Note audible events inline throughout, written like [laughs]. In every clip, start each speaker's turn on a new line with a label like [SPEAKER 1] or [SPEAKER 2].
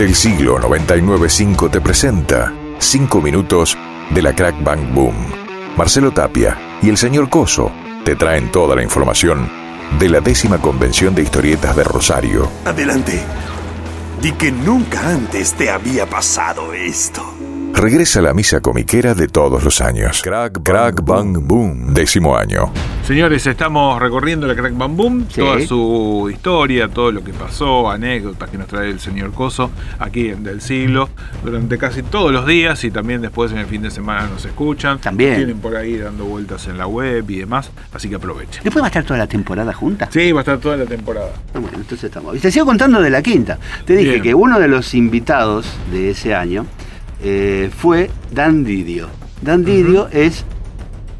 [SPEAKER 1] Del siglo 995 te presenta 5 minutos de la Crack Bang Boom. Marcelo Tapia y el señor Coso te traen toda la información de la décima convención de historietas de Rosario.
[SPEAKER 2] Adelante. Di que nunca antes te había pasado esto.
[SPEAKER 1] Regresa la misa comiquera de todos los años. Crack, Crack Bang Boom, décimo año.
[SPEAKER 3] Señores, estamos recorriendo la Crack Bam Boom, toda su historia, todo lo que pasó, anécdotas que nos trae el señor Coso aquí en Del Siglo, durante casi todos los días y también después en el fin de semana nos escuchan.
[SPEAKER 4] También.
[SPEAKER 3] Tienen por ahí dando vueltas en la web y demás, así que aprovechen.
[SPEAKER 4] ¿Después va a estar toda la temporada junta?
[SPEAKER 3] Sí, va a estar toda la temporada.
[SPEAKER 4] Ah, Bueno, entonces estamos. Y te sigo contando de la quinta. Te dije
[SPEAKER 3] Bien.
[SPEAKER 4] que uno de los invitados de ese año eh, fue Dan Didio. Dan Didio es,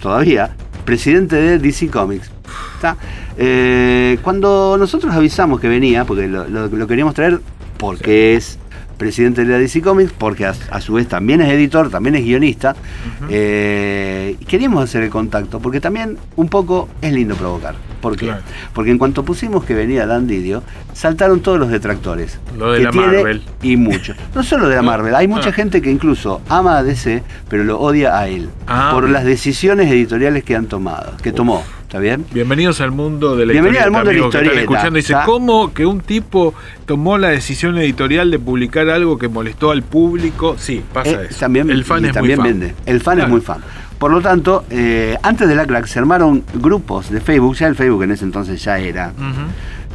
[SPEAKER 4] todavía, presidente de DC Comics. ¿Está? Eh, cuando nosotros avisamos que venía, porque lo, lo- lo queríamos traer porque es presidente de la DC Comics, porque a, a su vez también es editor, también es guionista, eh, queríamos hacer el contacto, porque también un poco es lindo provocar. ¿Por qué?
[SPEAKER 3] Claro.
[SPEAKER 4] Porque en cuanto pusimos que venía Dan Didio, saltaron todos los detractores.
[SPEAKER 3] Lo de
[SPEAKER 4] que
[SPEAKER 3] la
[SPEAKER 4] tiene,
[SPEAKER 3] Marvel.
[SPEAKER 4] Y mucho. No solo de la [laughs] Marvel, hay mucha
[SPEAKER 3] Ah.
[SPEAKER 4] gente que incluso ama a DC, pero lo odia a él.
[SPEAKER 3] Ah,
[SPEAKER 4] por las decisiones editoriales que han tomado, que tomó. ¿Está bien?
[SPEAKER 3] Bienvenidos al mundo de la
[SPEAKER 4] Bienvenido
[SPEAKER 3] historieta.
[SPEAKER 4] al mundo de la
[SPEAKER 3] amigo, que están
[SPEAKER 4] historieta,
[SPEAKER 3] escuchando. Dice,
[SPEAKER 4] ¿está?
[SPEAKER 3] ¿cómo que un tipo tomó la decisión editorial de publicar algo que molestó al público? Sí, pasa
[SPEAKER 4] Eh,
[SPEAKER 3] eso.
[SPEAKER 4] También,
[SPEAKER 3] el fan es
[SPEAKER 4] también
[SPEAKER 3] muy fan.
[SPEAKER 4] vende. El fan
[SPEAKER 3] Claro.
[SPEAKER 4] es muy fan. Por lo tanto, eh, antes de la crack se armaron grupos de Facebook, ya el Facebook en ese entonces ya era,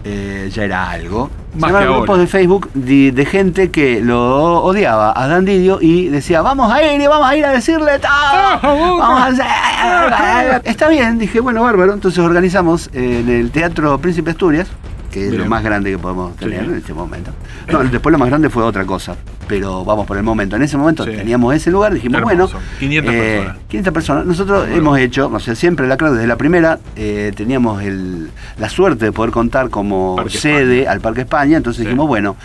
[SPEAKER 4] eh, ya era algo.
[SPEAKER 3] Más
[SPEAKER 4] se armaron
[SPEAKER 3] que
[SPEAKER 4] grupos
[SPEAKER 3] ahora.
[SPEAKER 4] de Facebook de, de gente que lo odiaba a Dan Didio y decía, vamos a ir y vamos a ir a decirle
[SPEAKER 3] Ah,
[SPEAKER 4] todo. Vamos a hacer... Está bien, dije, bueno, bárbaro. Entonces organizamos en el Teatro Príncipe Asturias, que es lo más grande que podemos tener
[SPEAKER 3] Sí.
[SPEAKER 4] en este momento. No, después lo más grande fue otra cosa, pero vamos por el momento. En ese momento
[SPEAKER 3] Sí.
[SPEAKER 4] teníamos ese lugar, dijimos,
[SPEAKER 3] Hermoso.
[SPEAKER 4] bueno,
[SPEAKER 3] 500
[SPEAKER 4] eh,
[SPEAKER 3] personas.
[SPEAKER 4] 500 personas. Nosotros
[SPEAKER 3] Bueno.
[SPEAKER 4] hemos hecho, o sea, siempre la claro, desde la primera eh, teníamos el- la suerte de poder contar como
[SPEAKER 3] Parque
[SPEAKER 4] sede
[SPEAKER 3] España.
[SPEAKER 4] al Parque España, entonces
[SPEAKER 3] Sí.
[SPEAKER 4] dijimos, bueno,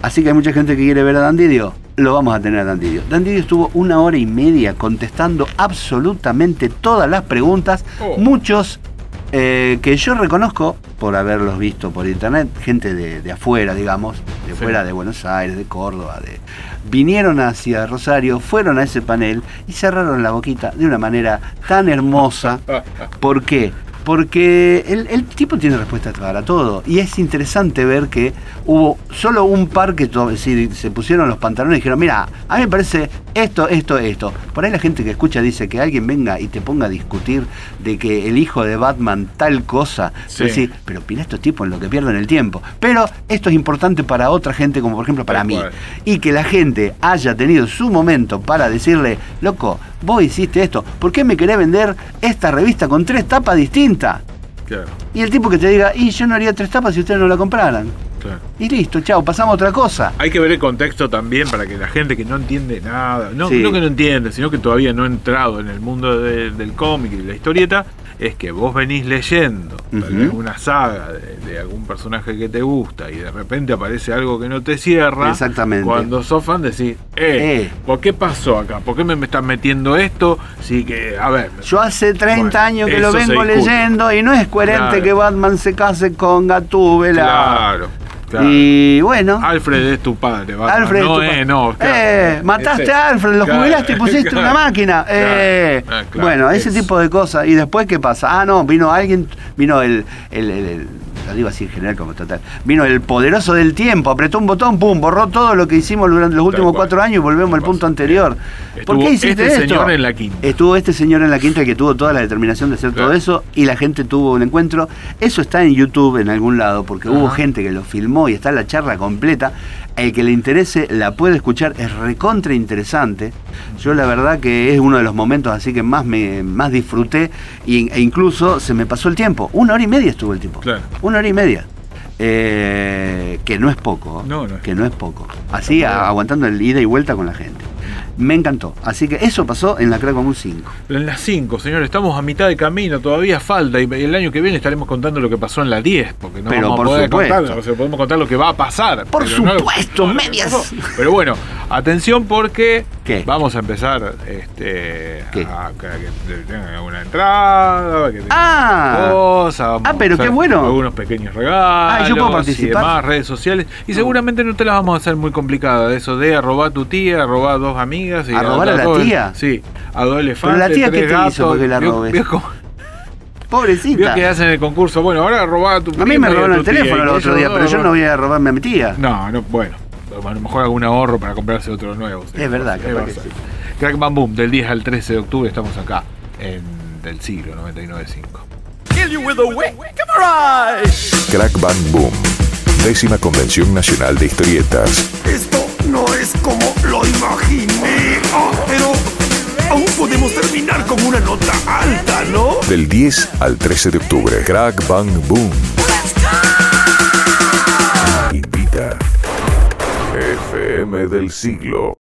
[SPEAKER 4] así que hay mucha gente que quiere ver a Dan Didio, lo vamos a tener a Dan Didio. Dan Didio estuvo una hora y media contestando absolutamente todas las preguntas,
[SPEAKER 3] Oh.
[SPEAKER 4] muchos eh, que yo reconozco por haberlos visto por internet, gente de, de afuera, digamos, de
[SPEAKER 3] Sí.
[SPEAKER 4] fuera de Buenos Aires, de Córdoba, de, vinieron hacia Rosario, fueron a ese panel y cerraron la boquita de una manera tan hermosa. [laughs] ¿Por qué? Porque el, el tipo tiene respuesta para todo. Y es interesante ver que hubo solo un par que decir, se pusieron los pantalones y dijeron, mira, a mí me parece esto, esto, esto. Por ahí la gente que escucha dice que alguien venga y te ponga a discutir de que el hijo de Batman tal cosa.
[SPEAKER 3] Sí.
[SPEAKER 4] Pero decir, pero mira estos tipos en lo que pierden el tiempo. Pero esto es importante para otra gente, como por ejemplo para mí. Y que la gente haya tenido su momento para decirle, loco, vos hiciste esto, ¿por qué me querés vender esta revista con tres tapas distintas?
[SPEAKER 3] Claro,
[SPEAKER 4] Y el tipo que te diga, y yo no haría tres tapas si ustedes no la compraran.
[SPEAKER 3] Claro.
[SPEAKER 4] Y listo, chao, pasamos a otra cosa.
[SPEAKER 3] Hay que ver el contexto también para que la gente que no entiende nada, no,
[SPEAKER 4] Sí.
[SPEAKER 3] no que no entiende, sino que todavía no ha entrado en el mundo de- del cómic y de la historieta, es que vos venís leyendo tal vez una saga de, de algún personaje que te gusta y de repente aparece algo que no te cierra.
[SPEAKER 4] Exactamente.
[SPEAKER 3] Cuando sos fan decís, eh,
[SPEAKER 4] Eh.
[SPEAKER 3] ¿por qué pasó acá? ¿Por qué me, me están metiendo esto? Sí que, a ver.
[SPEAKER 4] Yo hace 30
[SPEAKER 3] Bueno,
[SPEAKER 4] años que lo vengo leyendo y no es coherente
[SPEAKER 3] Claro.
[SPEAKER 4] que Batman se case con Gatúbela.
[SPEAKER 3] Claro, claro.
[SPEAKER 4] Y bueno.
[SPEAKER 3] Alfred es tu padre, Batman.
[SPEAKER 4] Alfred,
[SPEAKER 3] no,
[SPEAKER 4] tu
[SPEAKER 3] eh, no. claro.
[SPEAKER 4] Eh, mataste
[SPEAKER 3] Ese-
[SPEAKER 4] a Alfred, lo
[SPEAKER 3] claro,
[SPEAKER 4] jubilaste y pusiste una [laughs] máquina. Eh,
[SPEAKER 3] ah,
[SPEAKER 4] bueno, ese tipo de cosas. ¿Y después qué pasa? Ah, no, vino alguien, vino el, el, el- el- lo digo así en general como total, vino el poderoso del tiempo, apretó un botón, pum, borró todo lo que hicimos durante los últimos cuatro años y volvemos al punto anterior. ¿Por
[SPEAKER 3] Estuvo
[SPEAKER 4] qué hiciste
[SPEAKER 3] este
[SPEAKER 4] esto?
[SPEAKER 3] señor en la quinta.
[SPEAKER 4] Estuvo este señor en la quinta que tuvo toda la determinación de hacer todo eso y la gente tuvo un encuentro. Eso está en YouTube en algún lado porque hubo gente que lo filmó y está la charla completa. El que le interese la puede escuchar, es recontra interesante. Yo la verdad que es uno de los momentos así que más me más disfruté y- e incluso se me pasó el tiempo. Una hora y media estuvo el tiempo.
[SPEAKER 3] Claro.
[SPEAKER 4] Una hora y media. Eh, que no es poco. ¿eh?
[SPEAKER 3] No, no es
[SPEAKER 4] que no es poco. Así aguantando el ida y vuelta con la gente. Me encantó. Así que eso pasó en la Crack Común 5.
[SPEAKER 3] En las 5, señor, estamos a mitad de camino, todavía falta y el año que viene estaremos contando lo que pasó en la 10, porque no
[SPEAKER 4] Pero
[SPEAKER 3] vamos
[SPEAKER 4] por
[SPEAKER 3] a poder
[SPEAKER 4] supuesto.
[SPEAKER 3] contar, o sea, podemos contar lo que va a pasar.
[SPEAKER 4] Por supuesto,
[SPEAKER 3] no
[SPEAKER 4] medias.
[SPEAKER 3] Pero bueno, Atención porque
[SPEAKER 4] ¿Qué?
[SPEAKER 3] vamos a empezar este,
[SPEAKER 4] ¿Qué?
[SPEAKER 3] a que tengan una entrada, que tengan
[SPEAKER 4] Ah.
[SPEAKER 3] cosas,
[SPEAKER 4] Ah, pero qué bueno.
[SPEAKER 3] Algunos pequeños regalos.
[SPEAKER 4] Ah, ¿yo puedo
[SPEAKER 3] Y
[SPEAKER 4] participar?
[SPEAKER 3] demás, redes sociales. Y seguramente no te las vamos a hacer muy complicadas. Eso de arrobar a tu tía, arrobar a dos amigas. Y
[SPEAKER 4] ¿A robar a la tía?
[SPEAKER 3] Sí. A dos elefantes.
[SPEAKER 4] la tía,
[SPEAKER 3] tres
[SPEAKER 4] ¿qué te
[SPEAKER 3] gatos.
[SPEAKER 4] hizo porque la
[SPEAKER 3] Vio-
[SPEAKER 4] robes?
[SPEAKER 3] vio Vio
[SPEAKER 4] Pobrecita.
[SPEAKER 3] que hacen el concurso. Bueno, ahora robar a tu
[SPEAKER 4] A mí me
[SPEAKER 3] y
[SPEAKER 4] robaron el teléfono
[SPEAKER 3] y
[SPEAKER 4] el otro día, pero yo no voy a robarme a mi tía.
[SPEAKER 3] No, no, bueno. A lo mejor algún ahorro para comprarse otro nuevo. sí.
[SPEAKER 4] Es verdad, capaz que
[SPEAKER 3] verdad.
[SPEAKER 4] sí.
[SPEAKER 3] Crack Bam Boom, del 10 al 13 de octubre estamos acá, en del siglo 99.5.
[SPEAKER 1] Crack Bang Boom. Décima Convención Nacional de Historietas.
[SPEAKER 2] Esto no es como lo imaginé. Ah, pero aún podemos terminar con una nota alta, ¿no?
[SPEAKER 1] Del 10 al 13 de octubre. Crack Bang Boom. Del siglo.